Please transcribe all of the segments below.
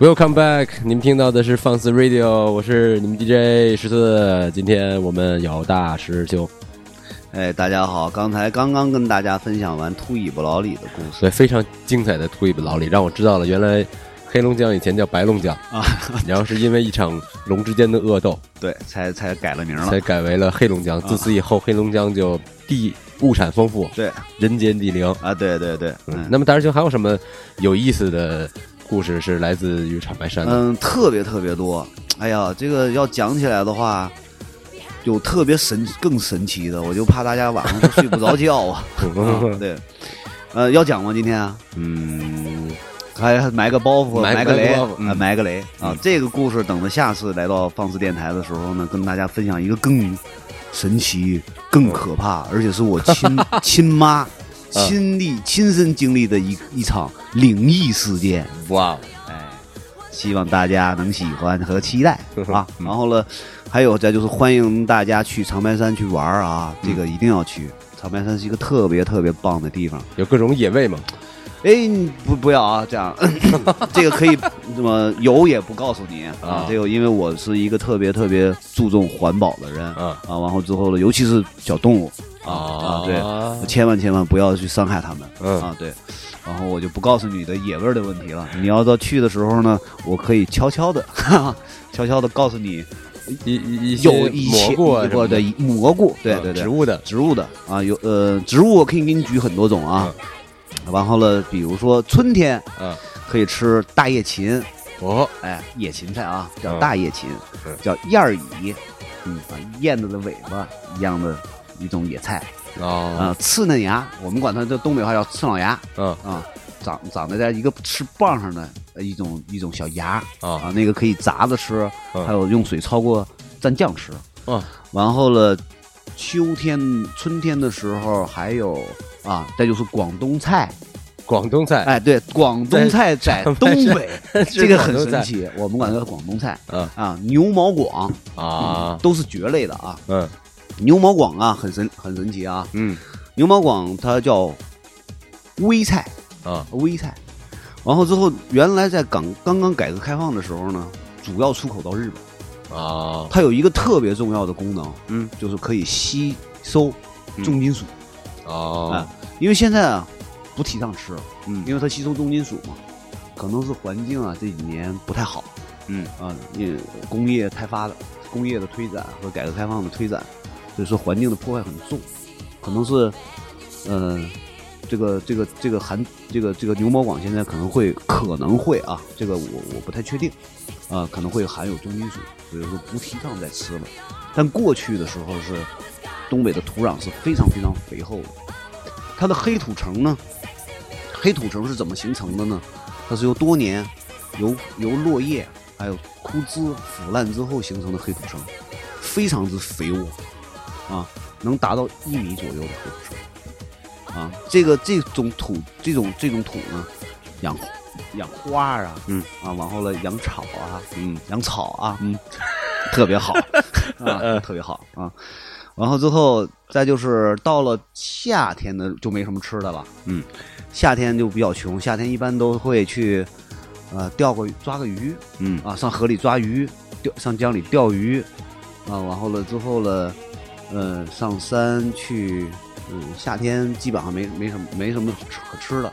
Welcome back，你们听到的是放肆 Radio，我是你们 DJ 十四。今天我们有大师兄，哎，大家好，刚才刚刚跟大家分享完秃尾巴老李的故事，对，非常精彩的秃尾巴老李，让我知道了原来黑龙江以前叫白龙江啊，然后是因为一场龙之间的恶斗，对，才才改了名了，才改为了黑龙江。自此以后，黑龙江就地物产丰富，对，人间地灵啊，对对对。嗯，那么大师兄还有什么有意思的？故事是来自于长白山的，嗯，特别特别多。哎呀，这个要讲起来的话，有特别神更神奇的，我就怕大家晚上睡不着觉啊。对，呃，要讲吗？今天啊，嗯，还埋个包袱，埋个雷，埋个雷啊。这个故事等着下次来到放肆电台的时候呢，跟大家分享一个更神奇、更可怕，而且是我亲 亲妈。亲历亲身经历的一一场灵异事件，哇！哎，希望大家能喜欢和期待 啊！然后呢，还有再就是欢迎大家去长白山去玩啊！这个一定要去，长白山是一个特别特别棒的地方，有各种野味吗。哎，不不要啊，这样，这个可以怎么有也不告诉你啊。这个因为我是一个特别特别注重环保的人啊，啊，然后之后呢，尤其是小动物。啊啊。对，千万千万不要去伤害他们。嗯。啊对，然后我就不告诉你的野味的问题了。你要到去的时候呢，我可以悄悄的，悄悄的告诉你一一有一些蘑菇的。蘑菇，对对对，植物的。植物的。啊，有呃植物我可以给你举很多种啊。然后了，比如说春天，嗯，可以吃大叶芹。哦，哎，野芹菜啊，叫大叶芹，叫燕儿蚁，嗯，啊，燕子的尾巴一样的。一种野菜。啊，刺嫩芽，我们管它这东北话叫刺老芽。嗯。啊，长长在在一个翅膀上的一种一种小芽。啊，那个可以炸着吃，还有用水焯过蘸酱吃。嗯，然后了，秋天春天的时候还有啊，再就是广东菜，广东菜，哎，对，广东菜在东北，这个很神奇，我们管它广东菜。嗯。啊，牛毛广。啊，都是蕨类的啊。嗯。牛毛广啊，很神很神奇啊！嗯，牛毛广它叫微菜啊，微菜。然后之后，原来在港刚刚改革开放的时候呢，主要出口到日本啊。它有一个特别重要的功能，嗯，就是可以吸收重金属啊。因为现在啊，不提倡吃，嗯，因为它吸收重金属嘛，可能是环境啊这几年不太好，嗯啊，因为工业开发的工业的推展和改革开放的推展。所以说环境的破坏很重，可能是，嗯，这个这个这个含这个这个牛毛广现在可能会可能会啊，这个我我不太确定，啊可能会含有重金属，所以说不提倡再吃了。但过去的时候是东北的土壤是非常非常肥厚的，它的黑土层呢，黑土层是怎么形成的呢？它是由多年由由落叶还有枯枝腐烂之后形成的黑土层，非常之肥沃。啊，能达到一米左右的啊，这个这种土，这种这种土呢，养养花啊，嗯，啊，往后了养草啊，嗯，养草啊，嗯，特别好，啊，特别好啊，然后之后再就是到了夏天呢，就没什么吃的了，嗯，夏天就比较穷，夏天一般都会去，呃，钓个抓个鱼，嗯，啊，上河里抓鱼，钓上江里钓鱼，啊，然后了之后了。呃，上山去，嗯，夏天基本上没没什么没什么可吃的，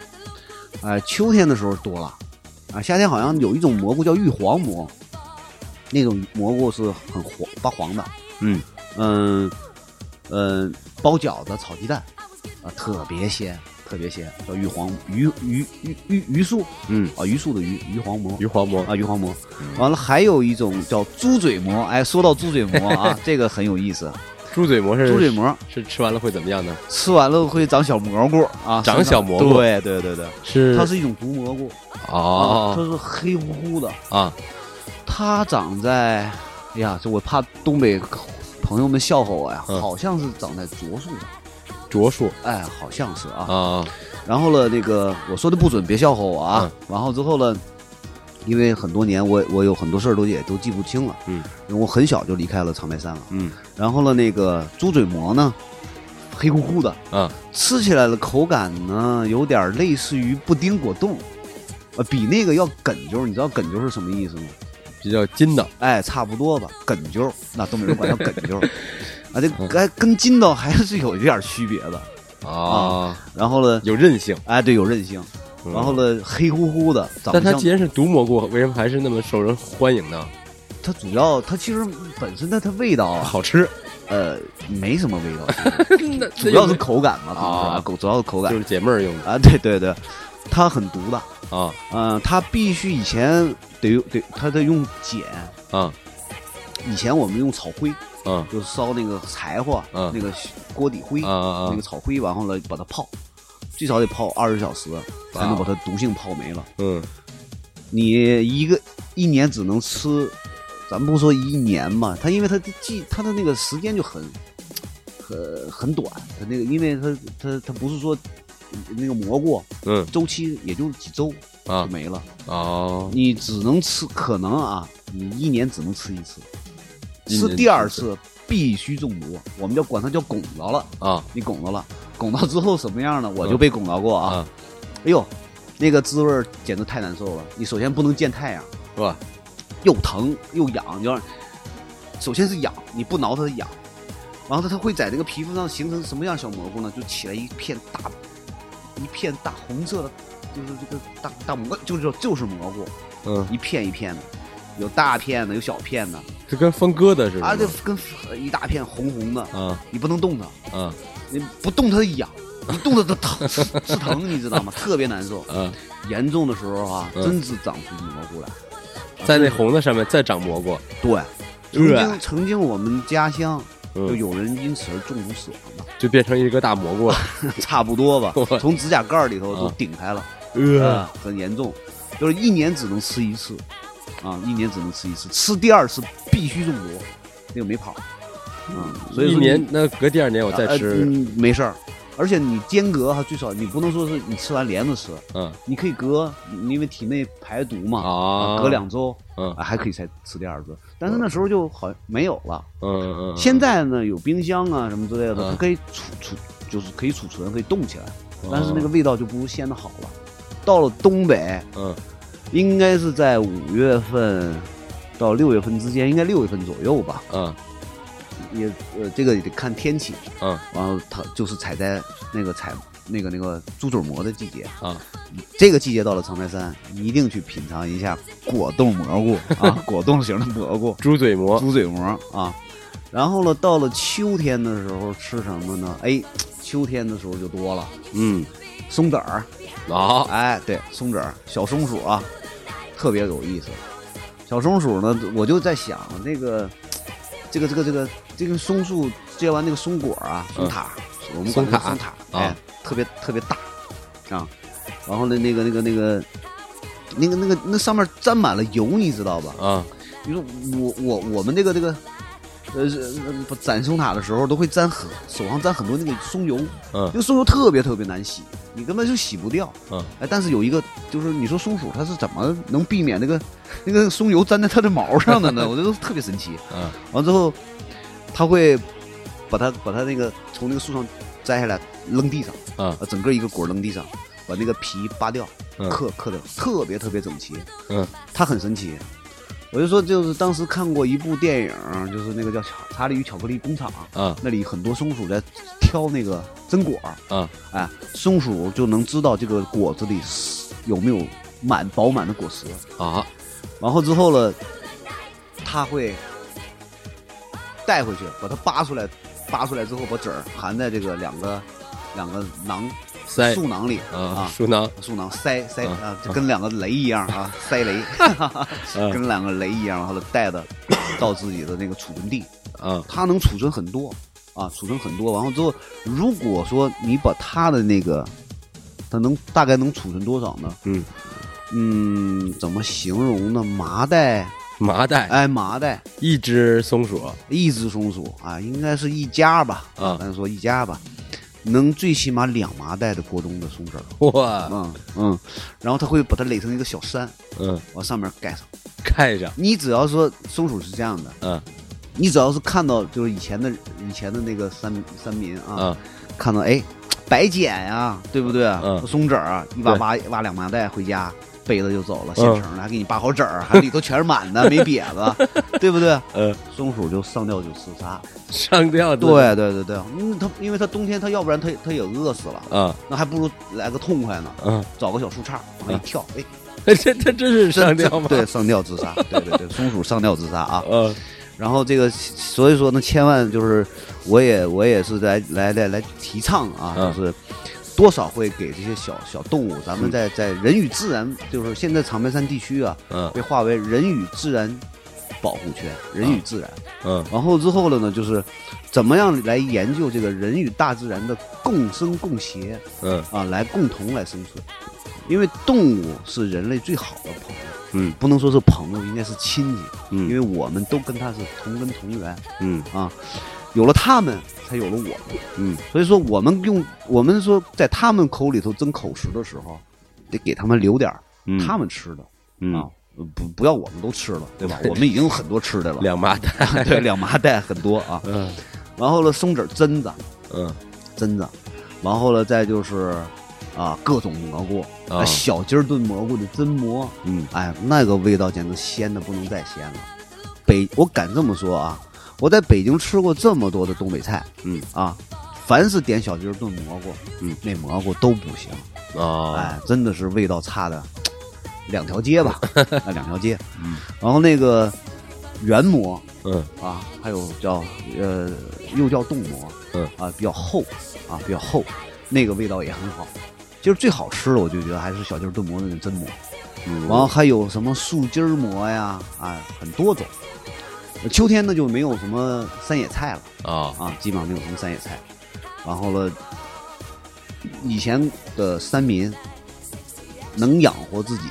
哎，秋天的时候多了，啊，夏天好像有一种蘑菇叫玉皇蘑，那种蘑菇是很黄发黄的，嗯。嗯嗯，包饺子炒鸡蛋，啊，特别鲜，特别鲜，叫玉黄鱼鱼鱼鱼鱼素，嗯。啊，鱼素的鱼鱼黄蘑，鱼黄蘑。啊，鱼黄蘑，完了还有一种叫猪嘴蘑，哎，说到猪嘴蘑啊，这个很有意思。猪嘴蘑是猪嘴蘑，是吃完了会怎么样呢？吃完了会长小蘑菇啊，长小蘑菇。对对对对，是它是一种毒蘑菇哦，它是黑乎乎的啊。它长在，哎呀，这我怕东北朋友们笑话我呀，好像是长在柞树上。柞树，哎，好像是啊啊。然后呢，那个我说的不准，别笑话我啊。然后之后呢？因为很多年，我我有很多事儿都也都记不清了。嗯，因为我很小就离开了长白山了。嗯，然后呢，那个猪嘴蘑呢，黑乎乎的。嗯，吃起来的口感呢，有点类似于布丁果冻。呃，比那个要哏啾。你知道哏啾是什么意思吗？比较筋道。哎，差不多吧。哏啾，那东北人管叫哏啾。啊，这跟跟筋道还是有一点区别的啊。然后呢，有韧性。哎，对，有韧性。然后呢，黑乎乎的。但它既然是毒蘑菇，为什么还是那么受人欢迎呢？它主要，它其实本身的它味道好吃。呃，没什么味道，主要是口感嘛，啊，主要是口感，就是解闷儿用的啊。对对对，它很毒的啊，嗯，它必须以前得用得，它得用碱啊。以前我们用草灰，嗯，就烧那个柴火，嗯，那个锅底灰，那个草灰，然后呢把它泡，最少得泡二十小时，才能把它毒性泡没了。嗯，你一个一年只能吃。咱不说一年嘛，它因为它的季，它的那个时间就很，很很短。它那个，因为它它它不是说那个蘑菇，嗯，周期也就几周就没了。哦，你只能吃，可能啊，你一年只能吃一次，吃第二次必须中毒。我们叫管它叫拱着了啊，你拱着了，拱到之后什么样呢？我就被拱到过啊。哎呦，那个滋味简直太难受了。你首先不能见太阳，是吧？又疼又痒，就首先是痒，你不挠它的痒，然后它它会在这个皮肤上形成什么样小蘑菇呢？就起来一片大一片大红色的，就是这个大大蘑，就是就是蘑菇，嗯，一片一片的，有大片的，有小片的，这跟分割的似的啊，就跟一大片红红的，嗯，你不能动它，嗯，你不动它痒，你动它它疼是疼，你知道吗？特别难受，嗯，严重的时候啊，真是长出蘑菇来。在那红的上面再长蘑菇，对，曾经曾经我们家乡就有人因此而中毒死亡的，就变成一个大蘑菇了，差不多吧，从指甲盖里头都顶开了，呃，很严重，就是一年只能吃一次，啊，一年只能吃一次，吃第二次必须中毒，那个没跑，嗯，所以一年那隔第二年我再吃没事儿。而且你间隔哈最少，你不能说是你吃完连着吃，嗯，你可以隔，因为体内排毒嘛，啊，隔两周，嗯，还可以再吃第二次。但是那时候就好像没有了，嗯嗯。现在呢有冰箱啊什么之类的，它可以储储，就是可以储存，可以冻起来，但是那个味道就不如鲜的好了。到了东北，嗯，应该是在五月份到六月份之间，应该六月份左右吧，嗯。也呃，这个也得看天气，嗯，然后它就是采摘那个采那个那个猪嘴蘑的季节啊，这个季节到了长白山，一定去品尝一下果冻蘑菇啊，果冻型的蘑菇，猪嘴蘑，猪嘴蘑啊，然后呢，到了秋天的时候吃什么呢？哎，秋天的时候就多了，嗯，松子儿啊，哎，对，松子儿，小松鼠啊，特别有意思，小松鼠呢，我就在想那个。这个这个这个这个松树结完那个松果啊，松塔，我们管它松塔，哎，特别特别大，啊，然后呢，那个那个那个那个那个那上面沾满了油，你知道吧？啊，你说我我我们那个那个呃攒松塔的时候都会沾很手上沾很多那个松油，嗯，那个松油特别特别难洗。你根本就洗不掉，嗯，哎，但是有一个，就是你说松鼠它是怎么能避免那个那个松油粘在它的毛上的呢？我觉得特别神奇，嗯，完之后，它会把它把它那个从那个树上摘下来扔地上，啊，整个一个果扔地上，把那个皮扒掉，刻刻的特别特别整齐，嗯，它很神奇。我就说，就是当时看过一部电影，就是那个叫《查理与巧克力工厂》啊，那里很多松鼠在挑那个榛果。啊，哎，松鼠就能知道这个果子里有没有满饱满的果实。啊，然后之后呢，它会带回去，把它扒出来，扒出来之后把籽儿含在这个两个两个囊。塞树囊里啊，树囊，树囊塞塞啊，就跟两个雷一样啊，塞雷，跟两个雷一样，然后带的到自己的那个储存地啊，它能储存很多啊，储存很多。完了之后，如果说你把它的那个，它能大概能储存多少呢？嗯嗯，怎么形容呢？麻袋，麻袋，哎，麻袋，一只松鼠，一只松鼠啊，应该是一家吧？啊，咱说一家吧。能最起码两麻袋的过冬的松子儿，哇，嗯嗯，然后他会把它垒成一个小山，嗯，往上面盖上，盖上。你只要说松鼠是这样的，嗯，你只要是看到就是以前的以前的那个山山民啊，看到哎，白捡呀，对不对？嗯，松子儿一挖挖挖两麻袋回家，背着就走了，现成的，还给你扒好籽儿，还里头全是满的，没瘪子，对不对？嗯，松鼠就上吊就自杀，上吊。对对对对，嗯，它因为它冬天它要不然它它也饿死了，嗯，那还不如来个痛快呢，嗯，找个小树杈往一跳，哎，这这真是上吊吗？对，上吊自杀，对对对，松鼠上吊自杀啊，嗯，然后这个所以说呢，千万就是我也我也是来来来来提倡啊，就是。多少会给这些小小动物，咱们在在人与自然，就是现在长白山地区啊，嗯，被划为人与自然保护圈，人与自然，嗯，然后之后了呢，就是怎么样来研究这个人与大自然的共生共谐，嗯，啊，来共同来生存，因为动物是人类最好的朋友，嗯，不能说是朋友，应该是亲戚，嗯，因为我们都跟它是同根同源，嗯。啊。有了它们，才有了我们。嗯，所以说我们用我们说在他们口里头争口实的时候，得给他们留点他们吃的啊，不不要我们都吃了，对吧？我们已经有很多吃的了，两麻袋，对，两麻袋很多啊。嗯，然后呢，松子榛子，嗯，榛子，然后呢，再就是啊，各种蘑菇，啊，小鸡儿炖蘑菇的榛蘑，嗯，哎，那个味道简直鲜的不能再鲜了。北，我敢这么说啊。我在北京吃过这么多的东北菜，嗯啊，凡是点小鸡炖蘑菇，嗯，那蘑菇都不行啊，哎，真的是味道差的两条街吧，啊，两条街，嗯，然后那个圆蘑，嗯啊，还有叫呃，又叫冻蘑，嗯啊，比较厚，啊，比较厚，那个味道也很好。就是最好吃的，我就觉得还是小鸡炖馍那个真馍，然后还有什么素鸡馍呀，啊，很多种。秋天呢就没有什么山野菜了啊啊，基本上没有什么山野菜。然后了，以前的山民能养活自己，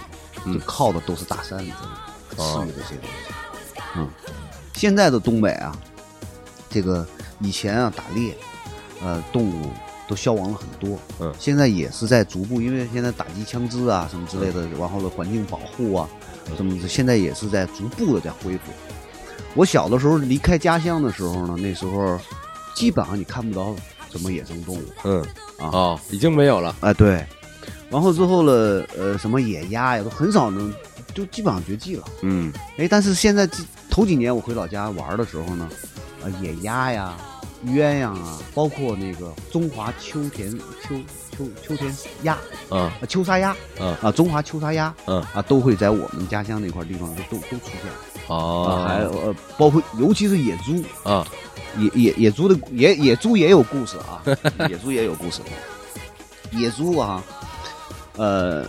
就靠的都是大山里头吃的这些东西。嗯，现在的东北啊，这个以前啊打猎，呃，动物都消亡了很多。嗯，现在也是在逐步，因为现在打击枪支啊什么之类的，然后了环境保护啊什么的，现在也是在逐步的在恢复。我小的时候离开家乡的时候呢，那时候基本上你看不到什么野生动物。嗯啊哦，已经没有了。哎，对。然后之后了，呃，什么野鸭呀，都很少能，就基本上绝迹了。嗯。哎，但是现在头几年我回老家玩的时候呢，啊，野鸭呀、鸳鸯啊，包括那个中华秋田秋秋秋田鸭，啊，秋沙鸭，啊啊，中华秋沙鸭，嗯啊，都会在我们家乡那块地方都都都出现。哦，还呃，包括尤其是野猪啊，野野野猪的野野猪也有故事啊，野猪也有故事。野猪啊，呃，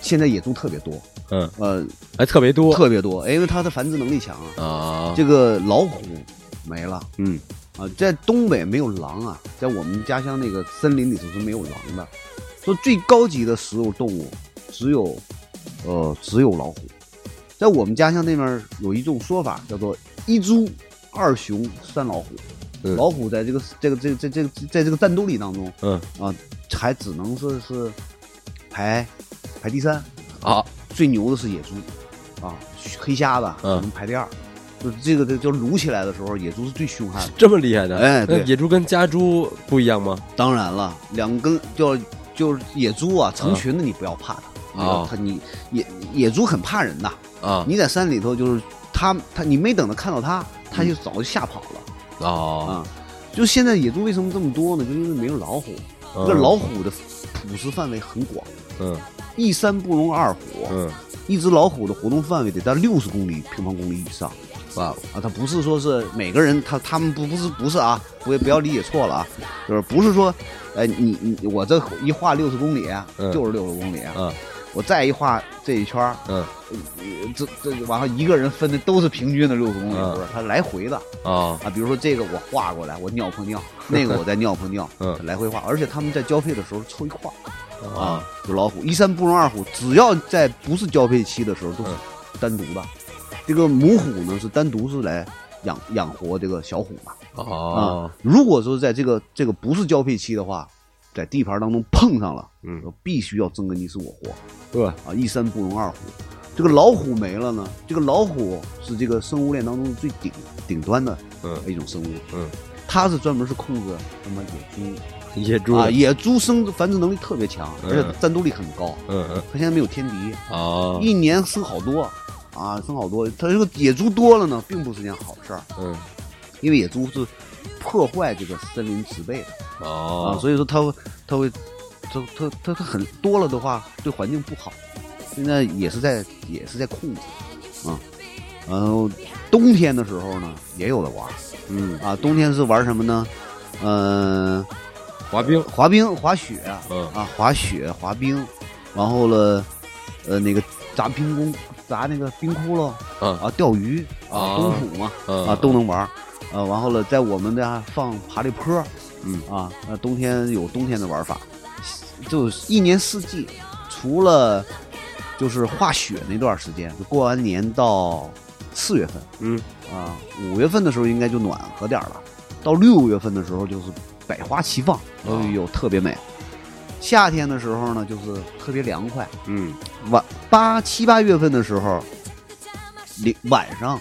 现在野猪特别多，嗯呃，还特别多，特别多，因为它的繁殖能力强啊。啊，这个老虎没了，嗯啊，在东北没有狼啊，在我们家乡那个森林里头是没有狼的。说最高级的食肉动物只有呃只有老虎。在我们家乡那边有一种说法，叫做一猪二熊三老虎。老虎在这个这个这这这在这个战斗力当中，嗯啊，还只能是是排排第三啊。最牛的是野猪啊，黑瞎子能排第二。就这个这就撸起来的时候，野猪是最凶悍的。这么厉害的？哎，对，野猪跟家猪不一样吗？当然了，两根就就是野猪啊，成群的你不要怕它啊，它你野野猪很怕人的。啊！你在山里头，就是他他，你没等他看到他，他就早就吓跑了。哦，啊，就现在野猪为什么这么多呢？就因为没有老虎。这老虎的捕食范围很广。嗯，一山不容二虎。嗯，一只老虎的活动范围得在六十公里平方公里以上。哇啊，他不是说是每个人，他他们不不是不是啊，不不要理解错了啊，就是不是说，哎，你你我这一画六十公里，就是六十公里。嗯。我再一画这一圈嗯，这这往上，一个人分的都是平均的六十公里，不是他来回的啊啊。比如说这个我画过来，我尿泡尿，那个我再尿泡尿，嗯，来回画，而且他们在交配的时候凑一块儿啊。就老虎一山不容二虎，只要在不是交配期的时候都是单独的。这个母虎呢是单独是来养养活这个小虎的啊。如果说在这个这个不是交配期的话。在地盘当中碰上了，嗯，必须要争个你死我活，对啊，一山不容二虎。这个老虎没了呢，这个老虎是这个生物链当中最顶顶端的，嗯，一种生物，嗯，它是专门是控制什么野猪、野猪啊，野猪生繁殖能力特别强，而且战斗力很高。嗯嗯，它现在没有天敌啊，一年生好多啊，生好多。它这个野猪多了呢，并不是件好事儿。嗯，因为野猪是破坏这个森林植被的啊，所以说它它会它它它它很多了的话，对环境不好。现在也是在也是在控制啊，然后冬天的时候呢，也有的玩。嗯啊，冬天是玩什么呢？嗯，滑冰、滑冰、滑雪，嗯啊，滑雪、滑冰，然后了，呃，那个砸冰宫、砸那个冰窟窿，嗯啊，钓鱼啊，冬土嘛，啊，都能玩。呃，然后了，在我们家放爬犁坡，嗯啊，那冬天有冬天的玩法，就一年四季，除了就是化雪那段时间，就过完年到四月份，嗯。啊，五月份的时候应该就暖和点了，到六月份的时候就是百花齐放，哎呦特别美。夏天的时候呢，就是特别凉快。嗯，晚八七八月份的时候，你晚上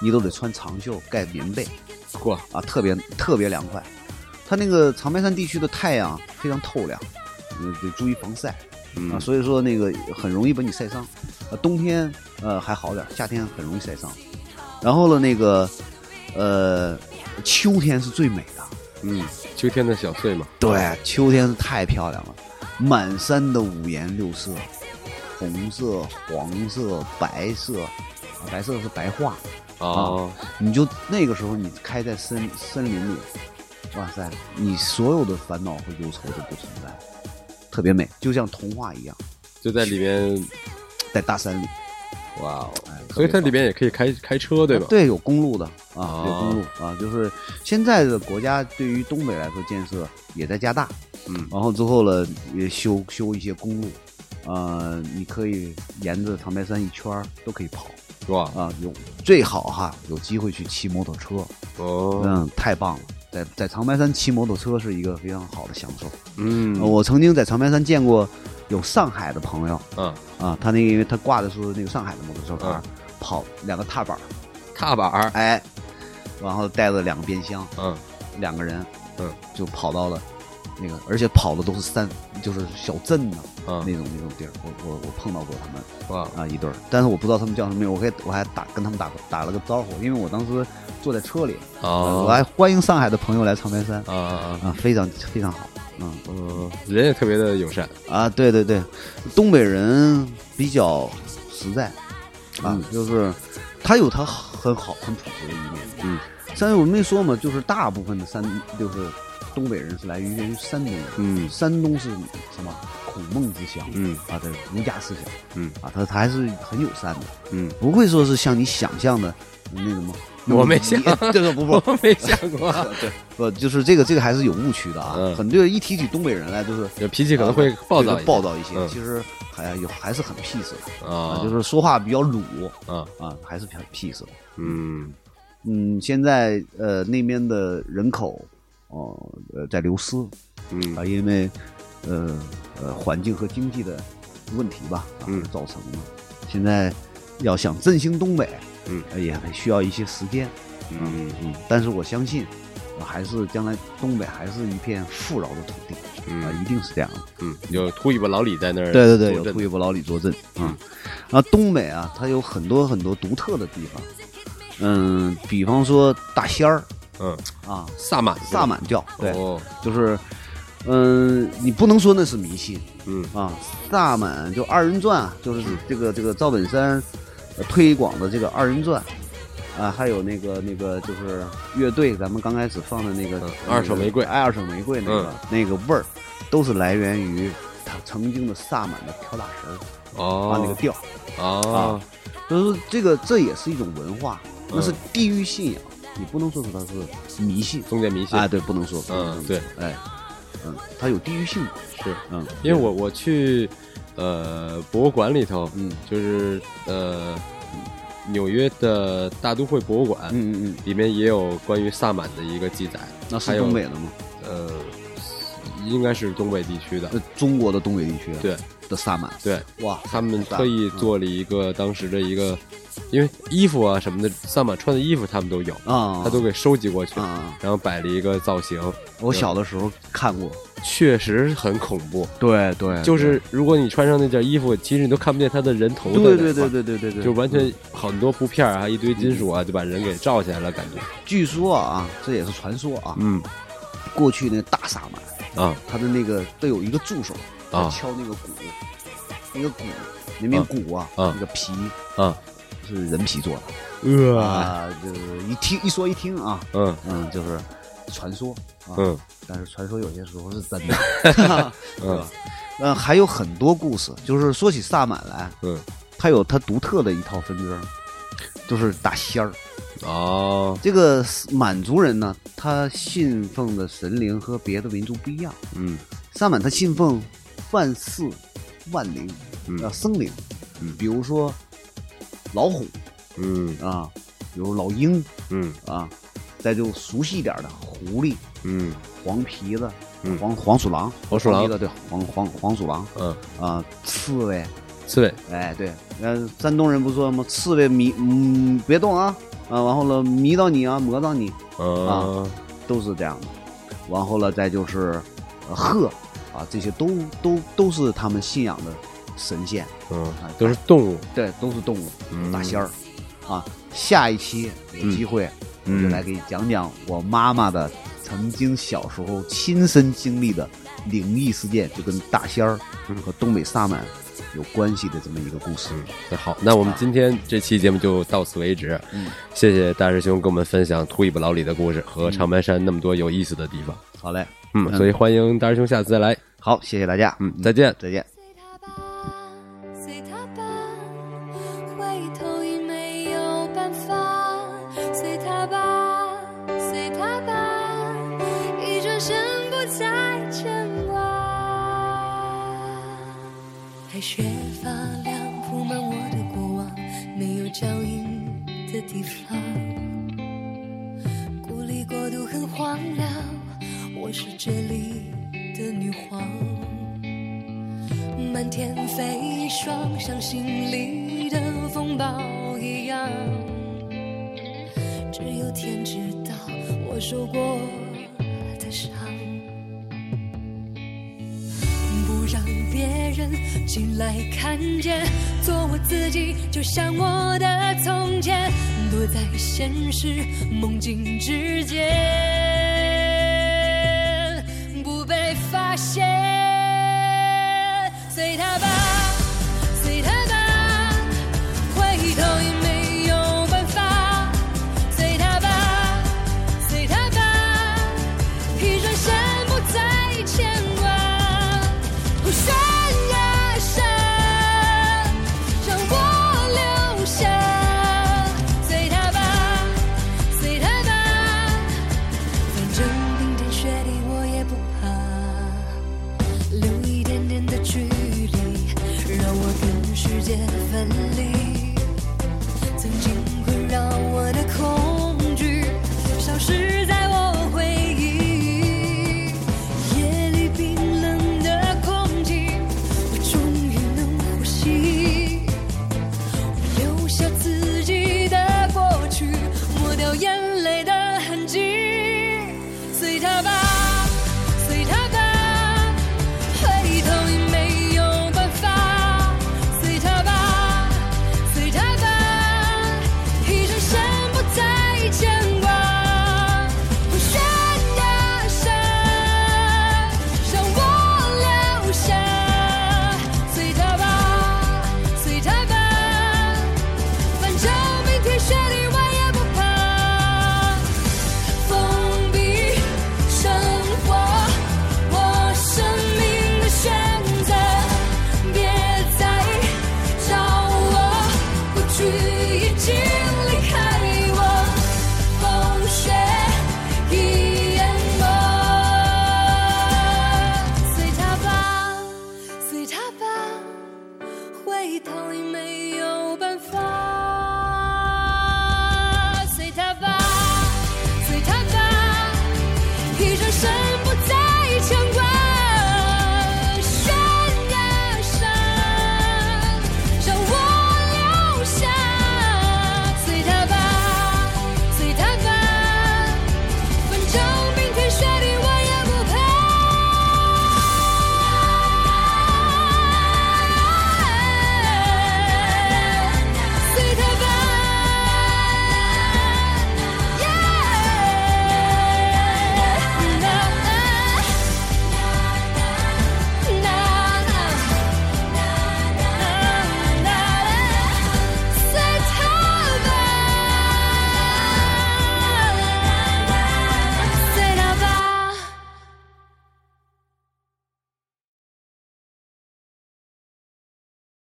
你都得穿长袖盖棉被，嚯啊，特别特别凉快。它那个长白山地区的太阳非常透亮，嗯，得注意防晒啊，所以说那个很容易把你晒伤。呃，冬天呃还好点，夏天很容易晒伤。然后呢，那个，呃，秋天是最美的，嗯，秋天的小翠嘛。对，秋天是太漂亮了，满山的五颜六色，红色、黄色、白色，啊，白色是白桦，啊，你就那个时候你开在森森林里，哇塞，你所有的烦恼和忧愁都不存在，特别美，就像童话一样，就在里面，在大山里。哇哦！所以它里边也可以开开车，对吧？对，有公路的啊，有公路啊。就是现在的国家对于东北来说建设也在加大，嗯，然后之后呢也修修一些公路，呃，你可以沿着长白山一圈都可以跑，是吧？啊，有最好哈，有机会去骑摩托车，哦，嗯，太棒了，在在长白山骑摩托车是一个非常好的享受，嗯，我曾经在长白山见过。有上海的朋友，嗯。啊，他那个因为他挂的是那个上海的摩托车牌，跑两个踏板，踏板，哎，然后带着两个变箱，嗯，两个人，嗯，就跑到了那个，而且跑的都是山，就是小镇呢，啊，那种那种地儿，我我我碰到过他们，哇。啊一对儿，但是我不知道他们叫什么名，我还我还打跟他们打打了个招呼，因为我当时坐在车里，啊，我还欢迎上海的朋友来长白山，啊啊啊，非常非常好。嗯。嗯，人也特别的友善。啊！对对对，东北人比较实在啊，就是他有他很好很朴实的一面。嗯，山我没说嘛，就是大部分的山就是东北人是来源于山东。嗯，山东是什么孔孟之乡？嗯啊，对儒家思想。嗯啊，他他还是很友善的。嗯，不会说是像你想象的那什么。我没想，这个不不，我没想过。对，不就是这个这个还是有误区的啊。很多一提起东北人来，就是脾气可能会暴躁暴躁一些。其实还有还是很 peace 的啊，就是说话比较鲁啊啊，还是很 peace 的。嗯嗯，现在呃那边的人口哦呃在流失，嗯。啊，因为呃呃环境和经济的问题吧啊造成的。现在要想振兴东北。嗯，也需要一些时间，嗯。嗯，但是我相信，还是将来东北还是一片富饶的土地，啊，一定是这样的，嗯，有秃尾巴老李在那儿，对对对，有秃尾巴老李坐镇，嗯，啊，东北啊，它有很多很多独特的地方，嗯，比方说大仙儿，嗯。啊，萨满萨满教，对，就是，嗯，你不能说那是迷信，嗯。啊，萨满就二人转，就是这个这个赵本山。推广的这个二人转，啊，还有那个那个就是乐队，咱们刚开始放的那个二手玫瑰，爱二手玫瑰那个那个味儿，都是来源于他曾经的萨满的跳大神儿哦，啊那个调。啊，就是说这个这也是一种文化，那是地域信仰，你不能说是它是迷信，封建迷信啊，对，不能说，嗯，对，哎，嗯，它有地域性是，嗯，因为我我去。呃，博物馆里头，嗯，就是呃，纽约的大都会博物馆，嗯嗯嗯，里面也有关于萨满的一个记载。那是东北的吗？呃，应该是东北地区的，中国的东北地区。对，的萨满。对，哇，他们特意做了一个当时的一个，因为衣服啊什么的，萨满穿的衣服他们都有啊，他都给收集过去，然后摆了一个造型。我小的时候看过。确实很恐怖，对对，就是如果你穿上那件衣服，其实你都看不见他的人头的，对对对对对对对，就完全很多布片啊，一堆金属啊，就把人给罩起来了，感觉。据说啊，这也是传说啊，嗯，过去那大萨满啊，他的那个都有一个助手啊，敲那个鼓，那个鼓那面鼓啊，那个皮。啊，是人皮做的，啊，就是一听一说一听啊，嗯嗯，就是传说。嗯，但是传说有些时候是真的，嗯，嗯，还有很多故事。就是说起萨满来，嗯，他有他独特的一套分支，就是打仙儿。哦，这个满族人呢，他信奉的神灵和别的民族不一样。嗯，萨满他信奉万事万灵，叫生灵。嗯，比如说老虎，嗯啊，比如老鹰，嗯啊。再就熟悉一点的狐狸，嗯，黄皮子，黄黄鼠狼，黄鼠狼的对，黄黄黄鼠狼，嗯啊，刺猬，刺猬，哎对，呃，山东人不说吗？刺猬迷，嗯，别动啊，啊，然后了迷到你啊，磨到你，啊，都是这样的。然后了再就是鹤，啊，这些都都都是他们信仰的神仙，嗯，都是动物，对，都是动物，大仙儿，啊，下一期有机会。我就来给你讲讲我妈妈的曾经小时候亲身经历的灵异事件，就跟大仙儿和东北萨满有关系的这么一个故事。那好，那我们今天这期节目就到此为止。嗯，谢谢大师兄跟我们分享秃尾巴老李的故事和长白山那么多有意思的地方。好嘞，嗯，所以欢迎大师兄下次再来。好，谢谢大家。嗯，再见，再见。孤立过度很荒凉，我是这里的女皇。满天飞霜，像心里的风暴一样。只有天知道我受过的伤。进来看见，做我自己，就像我的从前，躲在现实梦境之间，不被发现，随他吧。